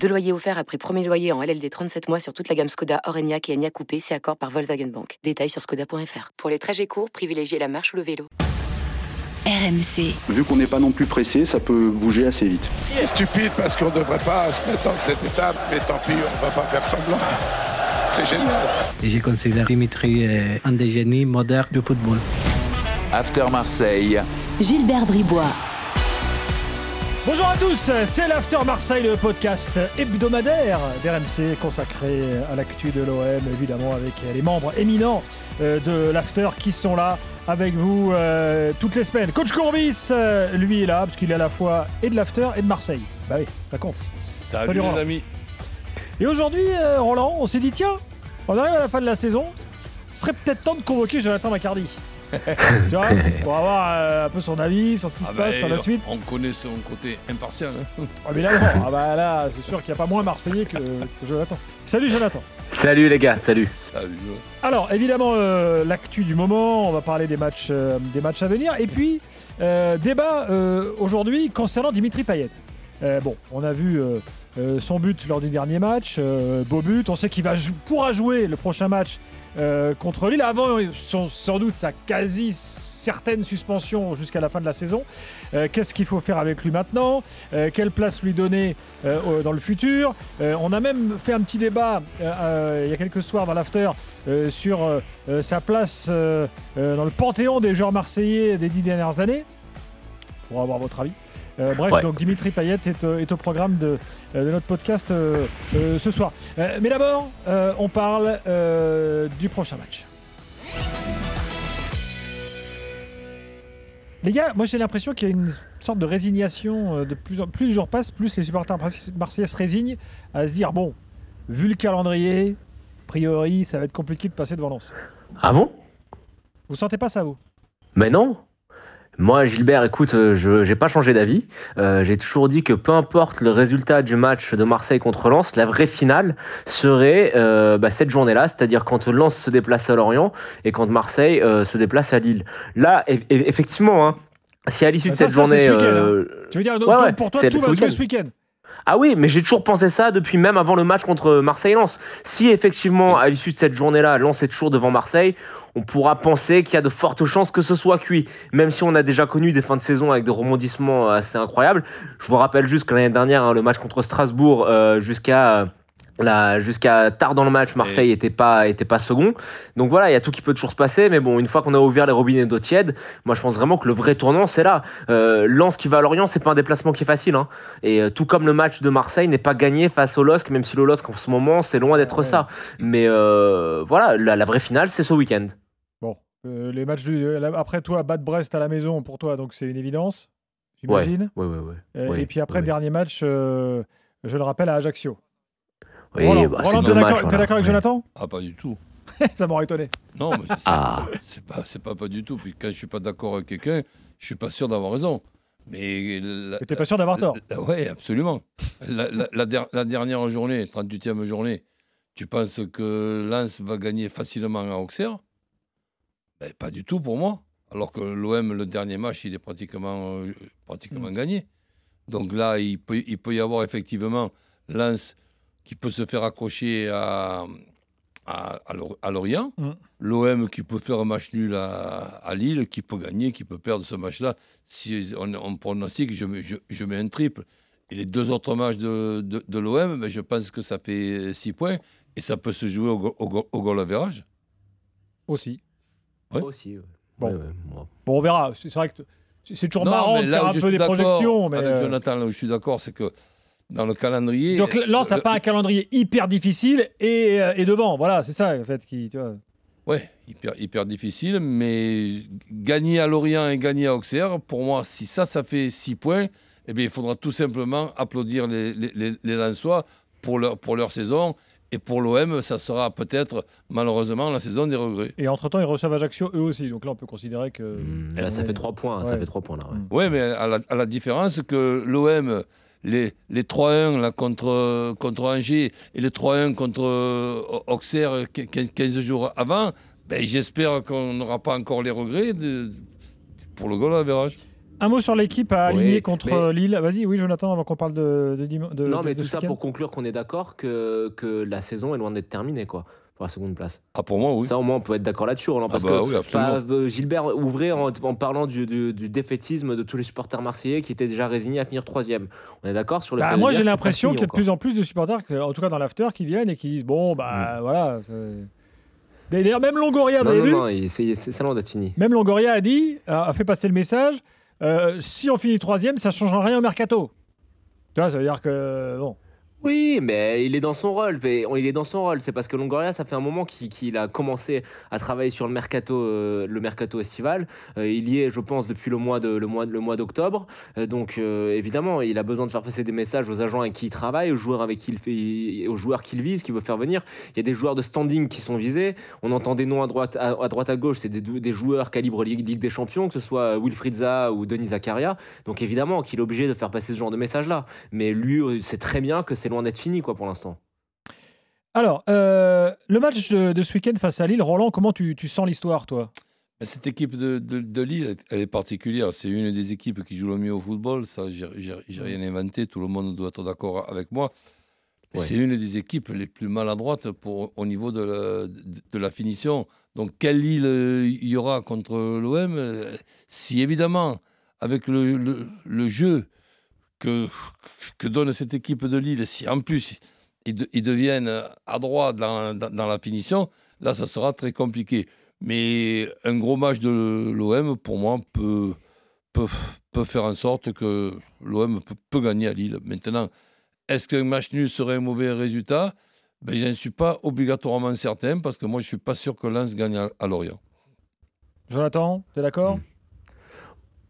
Deux loyers offerts après premier loyer en LLD 37 mois sur toute la gamme Skoda, Orenia et Enya Coupé, c'est accord par Volkswagen Bank. Détails sur skoda.fr. Pour les trajets courts, privilégiez la marche ou le vélo. RMC. Vu qu'on n'est pas non plus pressé, ça peut bouger assez vite. C'est stupide parce qu'on ne devrait pas se mettre dans cette étape, mais tant pis, on ne va pas faire semblant. C'est génial. Et je considère Dimitri euh, un des génies modernes du football. After Marseille. Gilbert Bribois. Bonjour à tous, c'est l'After Marseille, le podcast hebdomadaire d'RMC consacré à l'actu de l'OM, évidemment avec les membres éminents euh, de l'After qui sont là avec vous euh, toutes les semaines. Coach Courbis, euh, lui est là parce qu'il est à la fois et de l'After et de Marseille. Bah oui, ça compte. Salut, Salut, les amis. Et aujourd'hui, euh, Roland, on s'est dit tiens, on arrive à la fin de la saison, ce serait peut-être temps de convoquer Jonathan Macardy. tu vois, pour avoir euh, un peu son avis sur ce qui Ah se bah, passe sur la suite. On connaît son côté impartial. hein. Ah, Évidemment, ah bah là, c'est sûr qu'il n'y a pas moins Marseillais que, que Jonathan. Salut Jonathan. Salut les gars, salut. Salut. Alors évidemment euh, l'actu du moment, on va parler des matchs, euh, des matchs à venir et puis euh, débat euh, aujourd'hui concernant Dimitri Payet. Euh, bon, on a vu euh, euh, son but lors du dernier match, euh, beau but. On sait qu'il va jou- pourra jouer le prochain match euh, contre Lille. Avant, sans doute sa quasi certaine suspension jusqu'à la fin de la saison. Euh, Qu'est-ce qu'il faut faire avec lui maintenant? Euh, Quelle place lui donner dans le futur? On a même fait un petit débat il y a quelques soirs dans l'after sur sa place dans le panthéon des joueurs marseillais des dix dernières années. Pour avoir votre avis. Euh, bref, Ouais. donc Dimitri Payet est, euh, est au programme de, euh, de notre podcast euh, euh, ce soir. Mais d'abord, on parle du prochain match. Les gars, moi j'ai l'impression qu'il y a une sorte de résignation de plus en plus les jours passent, plus les supporters marse- marseillais se résignent à se dire bon, vu le calendrier, a priori ça va être compliqué de passer devant Lens. Ah bon? Vous sentez pas ça vous? Mais non. Moi, Gilbert, écoute, euh, je j'ai pas changé d'avis. Euh, j'ai toujours dit que peu importe le résultat du match de Marseille contre Lens, la vraie finale serait euh, bah, cette journée-là, c'est-à-dire quand Lens se déplace à Lorient et quand Marseille euh, se déplace à Lille. Là, e- e- effectivement, hein, si à l'issue Bah, de ça, cette ça, journée, ce hein. Tu veux dire donc, Ouais, ouais, pour toi c'est tout va jouer ce week-end Ah oui, mais j'ai toujours pensé ça depuis même avant le match contre Marseille-Lens. Si effectivement, à l'issue de cette journée-là, Lens est toujours devant Marseille, on pourra penser qu'il y a de fortes chances que ce soit cuit. Même si on a déjà connu des fins de saison avec des rebondissements assez incroyables. Je vous rappelle juste que l'année dernière, hein, le match contre Strasbourg, euh, jusqu'à... euh, jusqu'à tard dans le match, Marseille était pas était pas second. Donc voilà, il y a tout qui peut toujours se passer. Mais bon, une fois qu'on a ouvert les robinets d'eau tiède, moi je pense vraiment que le vrai tournant c'est là. Euh, Lens qui va à Lorient, c'est pas un déplacement qui est facile. Hein. Et euh, tout comme le match de Marseille n'est pas gagné face au LOSC, même si le LOSC en ce moment c'est loin d'être Ouais. ça. Mais euh, voilà, la, la vraie finale c'est ce week-end. Euh, les matchs du, euh, après toi, Bad Brest à la maison pour toi, donc c'est une évidence, j'imagine. ouais, ouais, ouais. Euh, Ouais, et puis après, ouais. dernier match, euh, je le rappelle, à Ajaccio. Oui, Roland, bah, Roland, t'es d'accord voilà. avec Ouais. Jonathan? Ah, pas du tout. Ça m'aurait étonné. Non, mais c'est- Ah. pas, c'est pas pas du tout. Puis quand je suis pas d'accord avec quelqu'un, je suis pas sûr d'avoir raison. Mais T'es pas sûr d'avoir tort. Oui, absolument. La, la- la der- la dernière journée, 38e journée, tu penses que Lens va gagner facilement à Auxerre? Ben, Pas du tout pour moi. Alors que l'OM, le dernier match, il est pratiquement, euh, pratiquement Mm. gagné. Donc là, il peut, il peut y avoir effectivement Lens qui peut se faire accrocher à, à, à Lor- à Lorient. Mm. L'OM qui peut faire un match nul à, à Lille, qui peut gagner, qui peut perdre ce match-là. Si on, on pronostique, je, mets- je, je mets un triple. Et les deux autres matchs de, de, de l'OM, ben, je pense que ça fait 6 points. Et ça peut se jouer au, au, au goal. Aussi. Ouais. Aussi, ouais. Bon. On verra. C'est vrai que c'est toujours Non, marrant de faire un peu des projections. Mais Avec euh, Jonathan, là où je suis d'accord, c'est que dans le calendrier. donc Lens n'a pas un calendrier hyper difficile et, euh, et devant. Voilà, c'est ça en fait qui. Tu vois. Ouais, hyper, hyper difficile, mais gagner à Lorient et gagner à Auxerre, pour moi, si ça, ça fait 6 points, eh bien, il faudra tout simplement applaudir les, les, les, les Lensois pour leur, pour leur saison Et pour l'OM, ça sera peut-être malheureusement la saison des regrets. Et entre-temps, ils reçoivent Ajaccio eux aussi. Donc là, on peut considérer que. Mmh, là, ça fait 3 points. Ça Ouais. fait 3 points là. ouais. Mais à la, à la différence que l'OM, les, les 3-1 là, contre, contre Angers et les 3-1 contre euh, Auxerre qu- quin- 15 jours avant, ben, j'espère qu'on n'aura pas encore les regrets de- pour le goal à. Un mot sur l'équipe à Oui, aligner contre mais- euh, Lille. Vas-y, oui, Jonathan, avant qu'on parle de, de, Non, de- mais de tout ça pour conclure qu'on est d'accord que, que la saison est loin d'être terminée, quoi, pour la seconde place. Ah, pour moi, oui. Ça, au moins, on peut être d'accord là-dessus, Roland. Ah Parce bah que oui, absolument. pas- euh, Gilbert ouvrait en, en parlant du, du- du défaitisme de tous les supporters marseillais qui étaient déjà résignés à finir troisième. On est d'accord sur le Bah, fait moi, j'ai l'impression qu'il y a de plus en plus de supporters, en tout cas dans l'after, qui viennent et qui disent Bon, bah voilà. c'est- D'ailleurs, même Longoria, Non, non, non, il- c'est loin d'être fini. Même Longoria a dit, a a fait passer le message si on finit troisième, ça ne changera rien au mercato. Tu vois, ça veut dire que. Bon. Oui, mais il est dans son rôle. Il est dans son rôle. C'est parce que Longoria, ça fait un moment qu'il a commencé à travailler sur le mercato, euh, le mercato estival. Euh, il y est, je pense, depuis le mois de le mois le mois d'octobre. Euh, donc évidemment, il a besoin de faire passer des messages aux agents avec qui il travaille, aux joueurs avec qui il fait, aux joueurs qu'il vise, qu'il veut faire venir. Il y a des joueurs de standing qui sont visés. On entend des noms à droite, à, à droite à gauche. C'est des, joueurs calibre Ligue, des Champions, que ce soit Wilfried Zaha ou Denis Zakaria. Donc évidemment qu'il est obligé de faire passer ce genre de message-là. Mais lui, c'est très bien que c'est loin d'être fini, quoi, pour l'instant. Alors, euh, le match de, de ce week-end face à Lille, Roland, comment tu, tu sens l'histoire, toi? Mais Cette équipe de, de- de Lille, elle est particulière. C'est une des équipes qui joue le mieux au football. Ça, j'ai rien inventé. Tout le monde doit être d'accord avec moi. Ouais. C'est une des équipes les plus maladroites pour, au niveau de la, de, de la finition. Donc, quelle Lille euh, il y aura contre l'OM euh, Si évidemment, avec le, le- le jeu que, que donne cette équipe de Lille, si en plus ils, de- ils deviennent adroits dans, dans- dans la finition, là, ça sera très compliqué. Mais un gros match de l'OM, pour moi, peut, peut, peut faire en sorte que l'OM peut, peut gagner à Lille. Maintenant, est-ce qu'un match nul serait un mauvais résultat? Ben, Je ne suis pas obligatoirement certain parce que moi, je ne suis pas sûr que Lens gagne à, à Lorient. Jonathan, tu es d'accord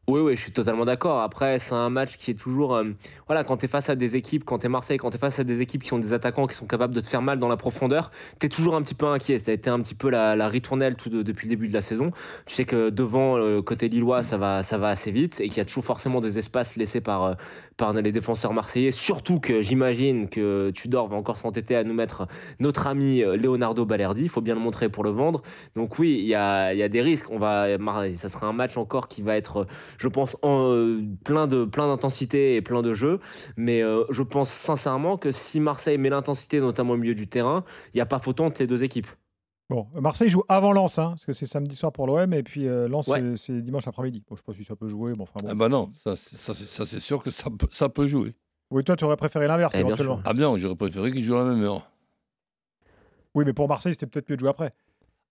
Oui, oui, je suis totalement d'accord. Après, c'est un match qui est toujours. euh, voilà, quand tu es face à des équipes, quand tu es Marseille, quand tu es face à des équipes qui ont des attaquants qui sont capables de te faire mal dans la profondeur, tu es toujours un petit peu inquiet. Ça a été un petit peu la, la ritournelle depuis le début de la saison. Tu sais que devant, euh, côté lillois, ça va, ça va assez vite et qu'il y a toujours forcément des espaces laissés par, euh, par les défenseurs marseillais. Surtout que j'imagine que Tudor va encore s'entêter à nous mettre notre ami euh, Leonardo Balerdi. Il faut bien le montrer pour le vendre. Donc, oui, il y a, y a des risques. On va, ça sera un match encore qui va être je pense, en, euh, plein de plein d'intensité et plein de jeux. Mais euh, je pense sincèrement que si Marseille met l'intensité, notamment au milieu du terrain, il n'y a pas photo entre les deux équipes. Bon, Marseille joue avant Lens, hein, parce que c'est samedi soir pour l'OM, et puis euh, Lens, Ouais. c'est- dimanche après-midi. Bon, je sais pas si ça peut jouer, bon, enfin bon. Ah ben non, ça, c'est- ça, sûr que ça peut, ça peut jouer. Oui, toi, tu aurais préféré l'inverse, Eh, bien éventuellement. Ah bien, j'aurais préféré qu'ils jouent à la même heure. Oui, mais pour Marseille, c'était peut-être mieux de jouer après.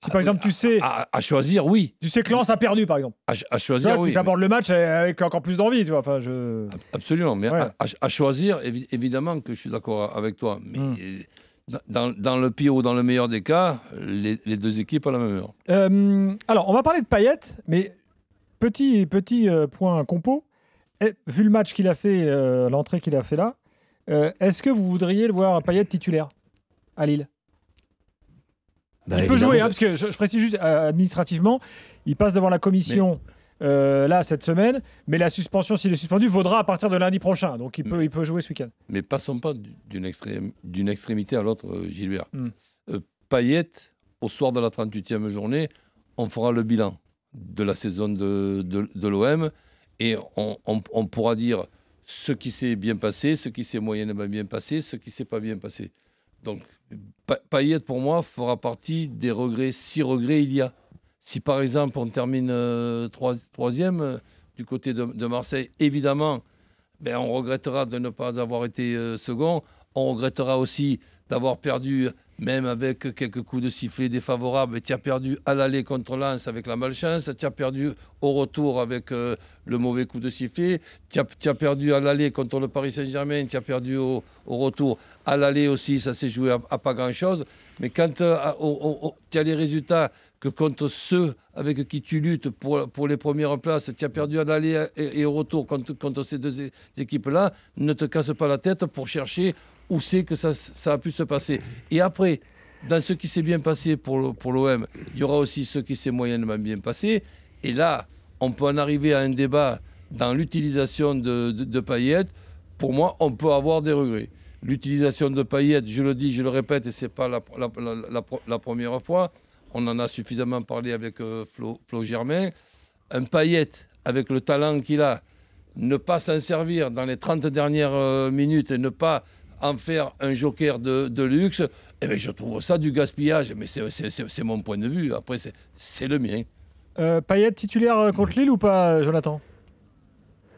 Si Ah, par exemple, tu sais, À, à choisir, oui. tu sais que Lens a perdu, par exemple. À, choisir, oui. tu abordes le match avec encore plus d'envie, tu vois. Enfin, je... Absolument, mais Ouais. à, choisir, évi- évidemment que je suis d'accord avec toi. Mais euh, dans, dans le pire ou dans le meilleur des cas, les, les deux équipes à la même heure. Euh, alors, on va parler de Payet, mais petit, petit euh, point compo. Eh, vu le match qu'il a fait, euh, l'entrée qu'il a fait là, est-ce que vous voudriez le voir Payet titulaire à Lille? Bah, Il peut jouer, hein, parce que je, je précise juste euh, administrativement, il passe devant la commission euh, là cette semaine, mais la suspension, s'il est suspendu, vaudra à partir de lundi prochain. Donc il peut, il peut jouer ce week-end. Mais passons pas du- d'une extrém- d'une extrémité à l'autre, euh, Gilbert. Mm. Euh, Payet, au soir de la 38e journée, on fera le bilan de la saison de, de, de l'OM et on, on- on pourra dire ce qui s'est bien passé, ce qui s'est moyennement bien passé, ce qui s'est pas bien passé. Donc, Pa- Payet, pour moi, fera partie des regrets, si regrets il y a. Si par exemple on termine euh, trois- troisième euh, du côté de, de Marseille, évidemment, ben, on regrettera de ne pas avoir été euh, second. On regrettera aussi d'avoir perdu, même avec quelques coups de sifflet défavorables. Tu as perdu à l'aller contre Lens avec la malchance. Tu as perdu au retour avec euh, le mauvais coup de sifflet. Tu as, perdu à l'aller contre le Paris Saint-Germain. Tu as perdu au, retour. À l'aller aussi, ça s'est joué à, pas grand-chose. Mais quand euh, tu as les résultats que contre ceux avec qui tu luttes pour, pour les premières places, tu as perdu à l'aller et, au retour contre, ces deux équipes-là, ne te casse pas la tête pour chercher où c'est que ça, a pu se passer. Et après, dans ce qui s'est bien passé pour, l'OM, il y aura aussi ce qui s'est moyennement bien passé. Et là, on peut en arriver à un débat dans l'utilisation de, de, Payet. Pour moi, on peut avoir des regrets. L'utilisation de Payet, je le dis, je le répète, et ce n'est pas la, la- première fois, on en a suffisamment parlé avec euh, Flo, Flo Germain. Un Payet, avec le talent qu'il a, ne pas s'en servir dans les 30 dernières euh, minutes et ne pas en faire un joker de, de luxe, eh bien, je trouve ça du gaspillage. Mais c'est- c'est c'est- c'est mon point de vue. Après, c'est- c'est le mien. Euh, Payet titulaire euh, contre Lille ou pas, Jonathan?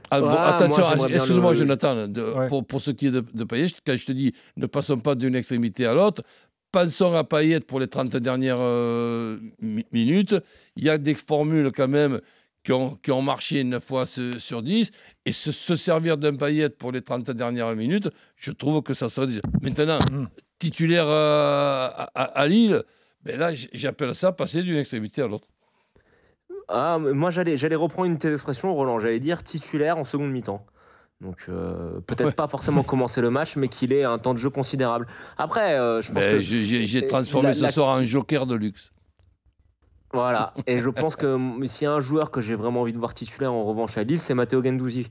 Ah, bon, Ouais, attention, bien excuse-moi, le- Jonathan, de- Ouais. pour, pour ce qui est de, de Payet, quand je te dis ne passons pas d'une extrémité à l'autre, pensons à Payet pour les 30 dernières euh, mi- minutes. Il y a des formules quand même qui ont, qui ont marché 9 fois sur 10, et se, se servir d'un Payet pour les 30 dernières minutes, je trouve que ça serait déjà. Maintenant, Mm. titulaire euh, à, Lille, ben là, j'appelle ça passer d'une extrémité à l'autre. Ah, moi, j'allais, j'allais reprendre une de tes expressions, Roland. J'allais dire titulaire en seconde mi-temps. Donc, euh, peut-être Ouais. pas forcément commencer le match, mais qu'il ait un temps de jeu considérable. Après, euh, je pense Ben, que. j'ai- transformé la- ce la- soir en joker de luxe. Voilà. Et je pense que s'il y a un joueur que j'ai vraiment envie de voir titulaire en revanche à Lille, c'est Matteo Gendouzi.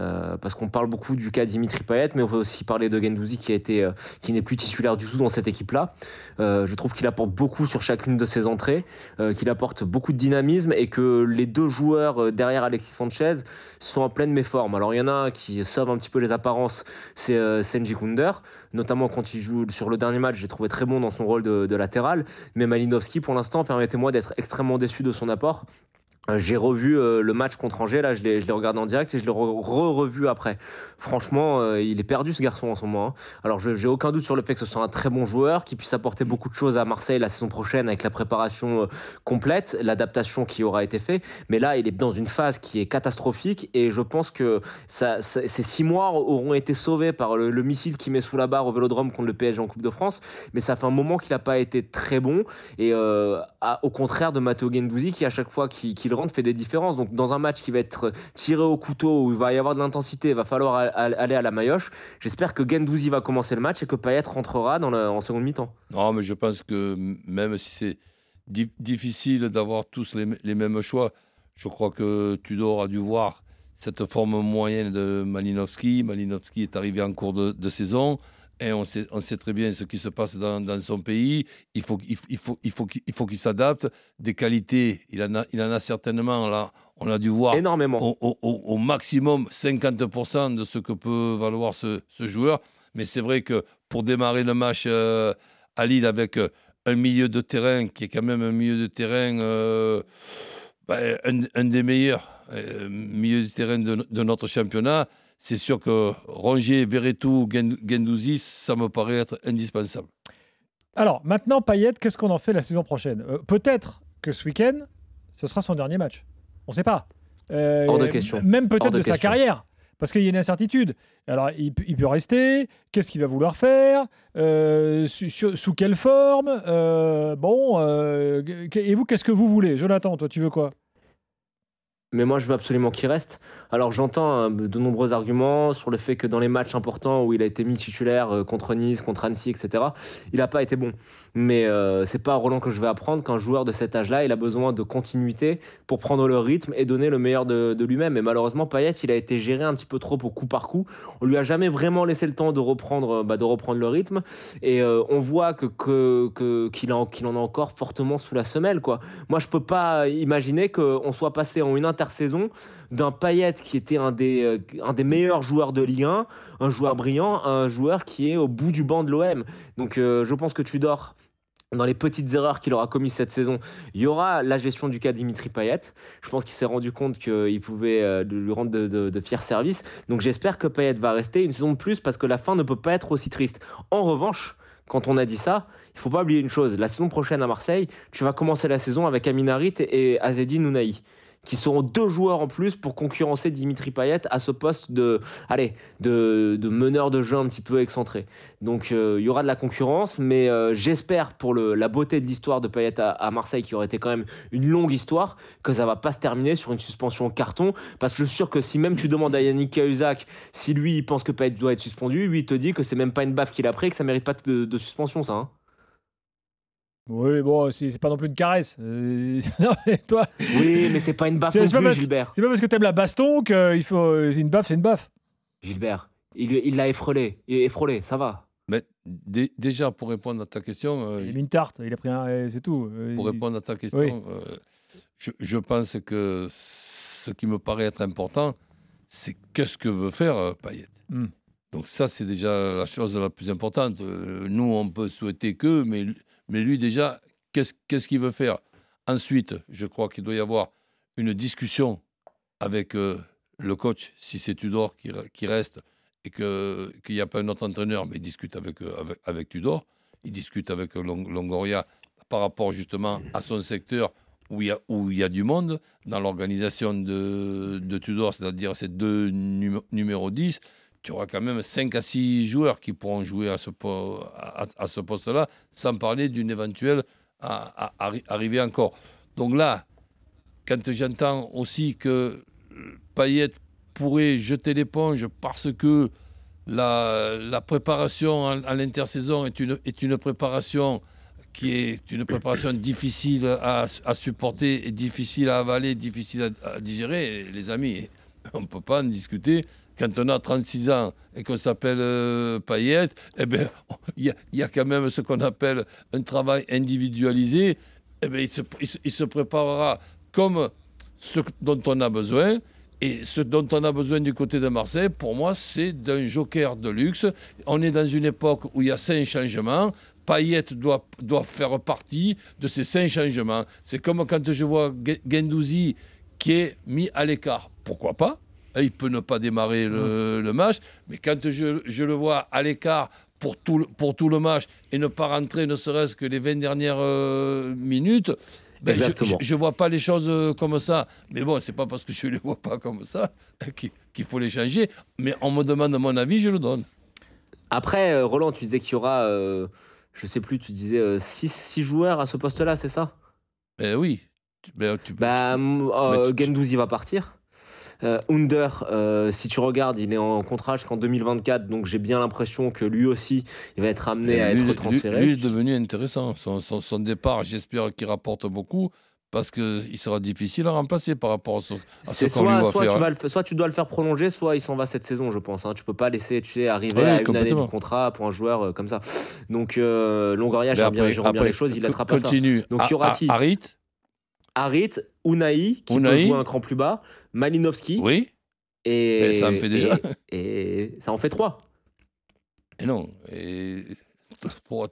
Euh, parce qu'on parle beaucoup du cas Dimitri Payet, mais on va aussi parler de Gendouzi qui a été, euh, qui n'est plus titulaire du tout dans cette équipe-là. Euh, je trouve qu'il apporte beaucoup sur chacune de ses entrées, qu'il apporte beaucoup de dynamisme et que les deux joueurs derrière Alexis Sanchez sont en pleine méforme. Alors il y en a un qui sauve un petit peu les apparences, c'est Senji Kunder, notamment quand il joue sur le dernier match, j'ai trouvé très bon dans son rôle de latéral. Mais Malinowski, pour l'instant, permettez-moi d'être extrêmement déçu de son apport. Euh, J'ai revu euh, le match contre Angers, là je l'ai regardé en direct et je l'ai re- re-revu après. Franchement, euh, il est perdu ce garçon en ce moment. hein. Alors j'ai aucun doute sur le fait que ce soit un très bon joueur, qui puisse apporter beaucoup de choses à Marseille la saison prochaine avec la préparation complète, l'adaptation qui aura été faite. Mais là, il est dans une phase qui est catastrophique et je pense que ces six mois auront été sauvés par le, le missile qui met sous la barre au Vélodrome contre le PSG en Coupe de France. Mais ça fait un moment qu'il n'a pas été très bon et au contraire de Matteo Gendouzi qui à chaque fois qu'il rentre fait des différences. Donc dans un match qui va être tiré au couteau où il va y avoir de l'intensité, il va falloir aller à la maillotche. J'espère que Gendouzi va commencer le match et que Payet rentrera dans le- en seconde mi-temps. Non, mais je pense que même si c'est di- difficile d'avoir tous les, les mêmes choix, je crois que Tudor a dû voir cette forme moyenne de Malinowski. Malinowski est arrivé en cours de saison et on sait, on sait très bien ce qui se passe dans, dans son pays. Il faut, qu'il- il faut, il faut qu'il il faut qu'il s'adapte. Des qualités, il en, a, il en a certainement. Là, on a dû voir Énormément. au, au- au- au maximum 50% de ce que peut valoir ce, ce joueur. Mais c'est vrai que pour démarrer le match euh, à Lille avec euh, un milieu de terrain qui est quand même un milieu de terrain, euh, bah, un, un des meilleurs euh, milieux de terrain de, de notre championnat, c'est sûr que Rongier, Verretou, Gen- Gendouzi, ça me paraît être indispensable. Alors, maintenant, Payet, qu'est-ce qu'on en fait la saison prochaine? Euh, Peut-être que ce week-end, ce sera son dernier match. On ne sait pas. Euh, Hors de question. Même peut-être de de, sa carrière. Parce qu'il y a une incertitude. Alors, il, peut- il peut rester. Qu'est-ce qu'il va vouloir faire? Euh, su- Sous quelle forme? Euh, Bon. euh, et vous, qu'est-ce que vous voulez? Jonathan, toi, tu veux quoi? Mais moi, je veux absolument qu'il reste. Alors, j'entends hein, de nombreux arguments sur le fait que dans les matchs importants où il a été mis titulaire euh, contre Nice, contre Annecy, etc., il n'a pas été bon. Mais euh, c'est pas à Roland que je vais apprendre qu'un joueur de cet âge-là, il a besoin de continuité pour prendre le rythme et donner le meilleur de, lui-même. Et malheureusement, Payet, il a été géré un petit peu trop au coup par coup. On lui a jamais vraiment laissé le temps de reprendre, euh, bah, de reprendre le rythme. Et euh, on voit que, qu'il, en, qu'il en a encore fortement sous la semelle. Quoi. Moi, je peux pas imaginer qu'on soit passé en une intersaison d'un Payet qui était un des, euh, un des meilleurs joueurs de Ligue 1, un joueur brillant, un joueur qui est au bout du banc de l'OM. Donc je pense que tu dors dans les petites erreurs qu'il aura commises cette saison, il y aura la gestion du cas Dimitri Payet. Je pense qu'il s'est rendu compte qu'il pouvait euh, lui rendre de, fiers services. Donc j'espère que Payet va rester une saison de plus parce que la fin ne peut pas être aussi triste. En revanche, quand on a dit ça, il faut pas oublier une chose. La saison prochaine à Marseille, tu vas commencer la saison avec Aminarit et Azedi Nounaï qui seront deux joueurs en plus pour concurrencer Dimitri Payet à ce poste de, allez, de, de meneur de jeu un petit peu excentré. Donc euh, il y aura de la concurrence, mais euh, j'espère pour le, la beauté de l'histoire de Payet à, Marseille, qui aurait été quand même une longue histoire, que ça va pas se terminer sur une suspension carton, parce que je suis sûr que si même tu demandes à Yannick Cahuzac si lui il pense que Payet doit être suspendu, lui il te dit que c'est même pas une baffe qu'il a pris, que ça mérite pas de, de suspension ça. hein. Oui, bon, c'est pas non plus une caresse. Euh, non, mais toi, Oui, mais c'est pas une baffe C'est- non plus, parce- Gilbert. c'est pas parce que t'aimes la baston que il faut. euh, C'est une baffe, c'est une baffe. Gilbert, il il l'a effrolé, il effrolé, ça va. Mais dé- déjà, pour répondre à ta question, euh, Il a mis une tarte, il a pris un. euh, C'est tout. Euh, pour répondre à ta question, Oui. euh, je, je pense que ce qui me paraît être important, c'est qu'est-ce que veut faire euh, Payet. Hmm. Donc ça, c'est déjà la chose la plus importante. Euh, nous, on peut souhaiter que, mais, mais lui déjà, qu'est-ce qu'il veut faire? Ensuite, je crois qu'il doit y avoir une discussion avec euh, le coach, si c'est Tudor qui, re- qui reste, et qu'il n'y a pas un autre entraîneur, mais il discute avec, euh, avec, Tudor, il discute avec Long- Longoria par rapport justement à son secteur où il y a, où il y a du monde dans l'organisation de, de Tudor, c'est-à-dire ces deux numé- numéros 10, tu auras quand même 5 à 6 joueurs qui pourront jouer à ce, poste-là, sans parler d'une éventuelle arrivée encore. Donc là, quand j'entends aussi que euh, Payet pourrait jeter l'éponge parce que la, préparation à, l'intersaison est une, préparation qui est une préparation difficile à, supporter difficile à avaler, difficile à digérer, les amis, on ne peut pas en discuter. Quand on a 36 ans et qu'on s'appelle euh, Payet, eh ben, il y, a- quand même ce qu'on appelle un travail individualisé. Eh ben, il, se, préparera comme ce dont on a besoin. Et ce dont on a besoin du côté de Marseille, pour moi, c'est d'un joker de luxe. On est dans une époque où il y a cinq changements. Payet doit, faire partie de ces cinq changements. C'est comme quand je vois Ge- Guendouzi qui est mis à l'écart. Pourquoi pas Hein, Il peut ne pas démarrer le, le match, mais quand je, je le vois à l'écart pour tout, le- pour tout le match et ne pas rentrer ne serait-ce que les 20 dernières euh, minutes, ben, je- ne vois pas les choses euh, comme ça. Mais bon, c'est pas parce que je ne les vois pas comme ça qu'il faut les changer. Mais on me demande mon avis, je le donne. Après, euh, Roland, tu disais qu'il y aura, euh, je sais plus, tu disais 6 joueurs à ce poste-là, c'est ça? Ben oui. Ben, tu- Bah, tu- Gendouzi va partir. Euh, Under, euh, si tu regardes, il est en contrat jusqu'en 2024, donc j'ai bien l'impression que lui aussi, il va être amené à lui, être transféré. lui est devenu intéressant. Son, son- son départ, j'espère qu'il rapporte beaucoup parce qu'il sera difficile à remplacer par rapport à ce, ce qu'on lui soit, va soit, faire. tu hein. vas le, fa- soit tu dois le faire prolonger, soit il s'en va cette saison, je pense. Hein. Tu peux pas laisser tu sais, arriver Ouais, à une année du contrat pour un joueur euh, comme ça. Donc euh, Longoria, gère bien, après- les choses, il laissera pas ça. Continue. Donc, il y aura qui A- Harit, Harit, Unai, qui peut Unai. jouer un cran plus bas, Malinowski, oui. et, ça en fait déjà. Et, et ça en fait trois. Et non. Et,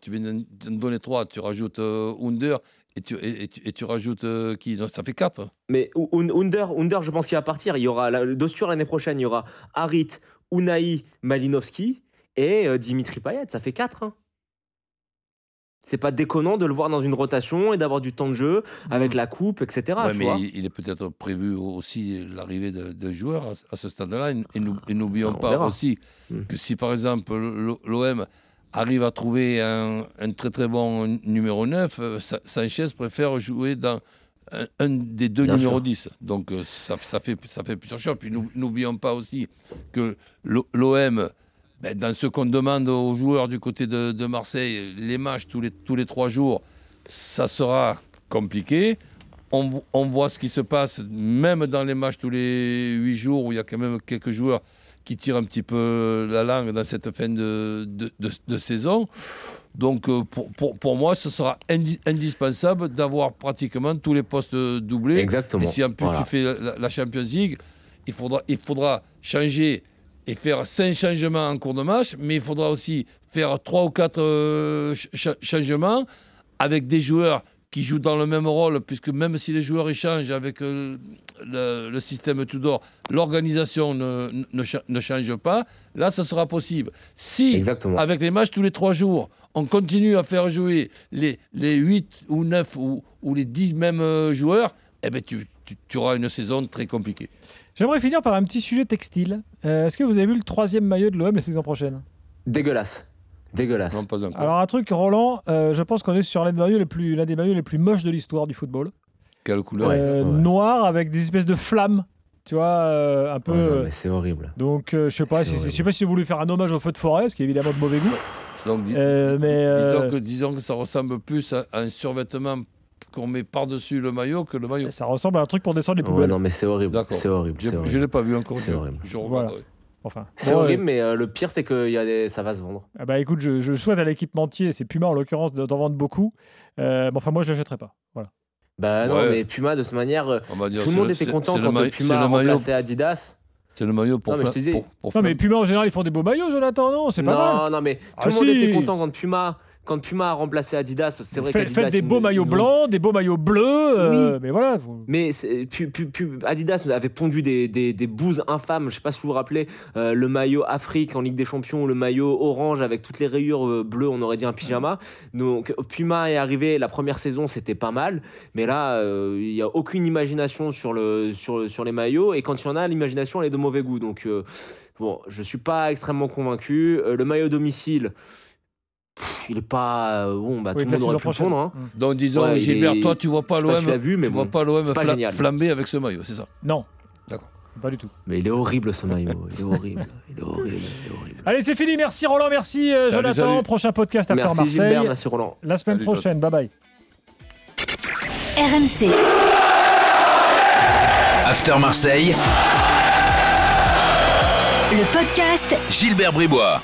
tu viens de me donner trois. Tu rajoutes euh, Under et tu, et, et tu, et tu rajoutes euh, qui? Non, Ça fait quatre. Mais U- Un- Under, Under, je pense qu'il va partir. Il y aura la- le Dostur l'année prochaine. Il y aura Harit, Unai, Malinowski et euh, Dimitri Payet. Ça fait 4. C'est pas déconnant de le voir dans une rotation et d'avoir du temps de jeu avec la coupe, etc. Ouais, Ah, tu mais vois. il, est peut-être prévu aussi l'arrivée de, de joueurs à, ce stade-là. Et, et n'oublions pas verra. aussi Mm. que si par exemple l'OM arrive à trouver un, un très très bon numéro 9, euh, Sa- Sanchez préfère jouer dans un, des deux Bien numéros sûr. 10. Donc euh, ça, ça fait, ça fait plusieurs choses. Puis n'oublions pas aussi que l'OM, ben, dans ce qu'on demande aux joueurs du côté de, de Marseille, les matchs tous les, tous les trois jours, ça sera compliqué. On, vo- on voit ce qui se passe, même dans les matchs tous les huit jours, où il y a quand même quelques joueurs qui tirent un petit peu la langue dans cette fin de, de, de- de saison. Donc euh, pour, pour, pour moi, ce sera indi- indispensable d'avoir pratiquement tous les postes doublés. Exactement. Et si en plus Voilà. tu fais la, la Champions League, il faudra, il faudra changer et faire cinq changements en cours de match, mais il faudra aussi faire trois ou quatre euh, ch- ch- changements avec des joueurs qui jouent dans le même rôle, puisque même si les joueurs échangent avec euh, le, le système Tudor, l'organisation ne, ne, cha- ne change pas, là, ça sera possible. Si, Exactement. avec les matchs tous les trois jours, on continue à faire jouer les, les 8 ou 9 ou, ou les 10 mêmes euh, joueurs, eh ben tu, tu, tu auras une saison très compliquée. J'aimerais finir par un petit sujet textile. Euh, Est-ce que vous avez vu le troisième maillot de l'OM la saison prochaine? Dégueulasse. Dégueulasse. Non, pas encore. Alors un truc, Roland, euh, je pense qu'on est sur l'un des maillots les plus, l'un des maillots les plus moches de l'histoire du football. Quelle couleur Euh, ouais. Noir avec des espèces de flammes, tu vois, euh, un peu. Ouais, non, euh, mais c'est horrible. donc euh, je sais pas, C'est si, je sais pas si vous voulez faire un hommage au feu de forêt, ce qui est évidemment de mauvais goût. Donc, dis- Euh, mais disons, que, disons que ça ressemble plus à un survêtement qu'on met par-dessus le maillot que le maillot. ça ressemble à un truc pour descendre les Ouais, poubelles. non, mais c'est horrible. C'est horrible. Je l'ai pas vu encore. C'est horrible. Je Voilà. regarderai. Enfin, C'est bon, euh, horrible, mais euh, le pire, c'est que y a des... ça va se vendre. ah bah écoute, je, je souhaite à l'équipementier, c'est Puma en l'occurrence, de- d'en vendre beaucoup. Euh, mais enfin, moi, je l'achèterai pas. Voilà. Bah non, Ouais. mais Puma, de toute manière, euh, dire, tout le monde était content le quand maillot- Puma c'est a le remplacé Adidas. C'est le maillot pour Non, mais je te dis- pour- pour Non, mais. Puma en général, ils font des beaux maillots, Jonathan, non C'est pas mal. Non, non, mais tout Ah le monde si. était content quand Puma, quand Puma a remplacé Adidas, parce que c'est vrai Faites- qu'Adidas... Faites des beaux maillots blancs, des beaux maillots bleus, euh, mais voilà. Mais c'est- pu- pu- pu- Adidas avait pondu des, des, des bouses infâmes. Je sais pas si vous vous rappelez euh, le maillot Afrique en Ligue des Champions, le maillot orange avec toutes les rayures euh, bleues, on aurait dit un pyjama. Donc Puma est arrivé la première saison, c'était pas mal, mais là euh, il y a aucune imagination sur le sur, sur les maillots et quand il y en a, l'imagination elle est de mauvais goût. Donc euh, bon, je suis pas extrêmement convaincu. Euh, le maillot domicile. Pff, il est pas euh, bon, bah, Oui, tout le la monde aurait pu le prochaine. prendre. hein. Donc disons, Ouais, il Gilbert, est- toi tu vois pas tu l'OM vu, mais tu vois bon, pas l'OM c'est pas fla- génial. flamber avec ce maillot, c'est ça? Non. D'accord. Pas du tout. Mais il est horrible ce maillot. Il est horrible. Il est horrible. Il est horrible. Allez, c'est fini. Merci Roland, merci euh, Salut, Jonathan. salut. Prochain podcast After Merci Marseille. Gilbert, merci Roland. La semaine Salut, prochaine. Bye bye. RMC. After Marseille, Le podcast Gilbert Bribois.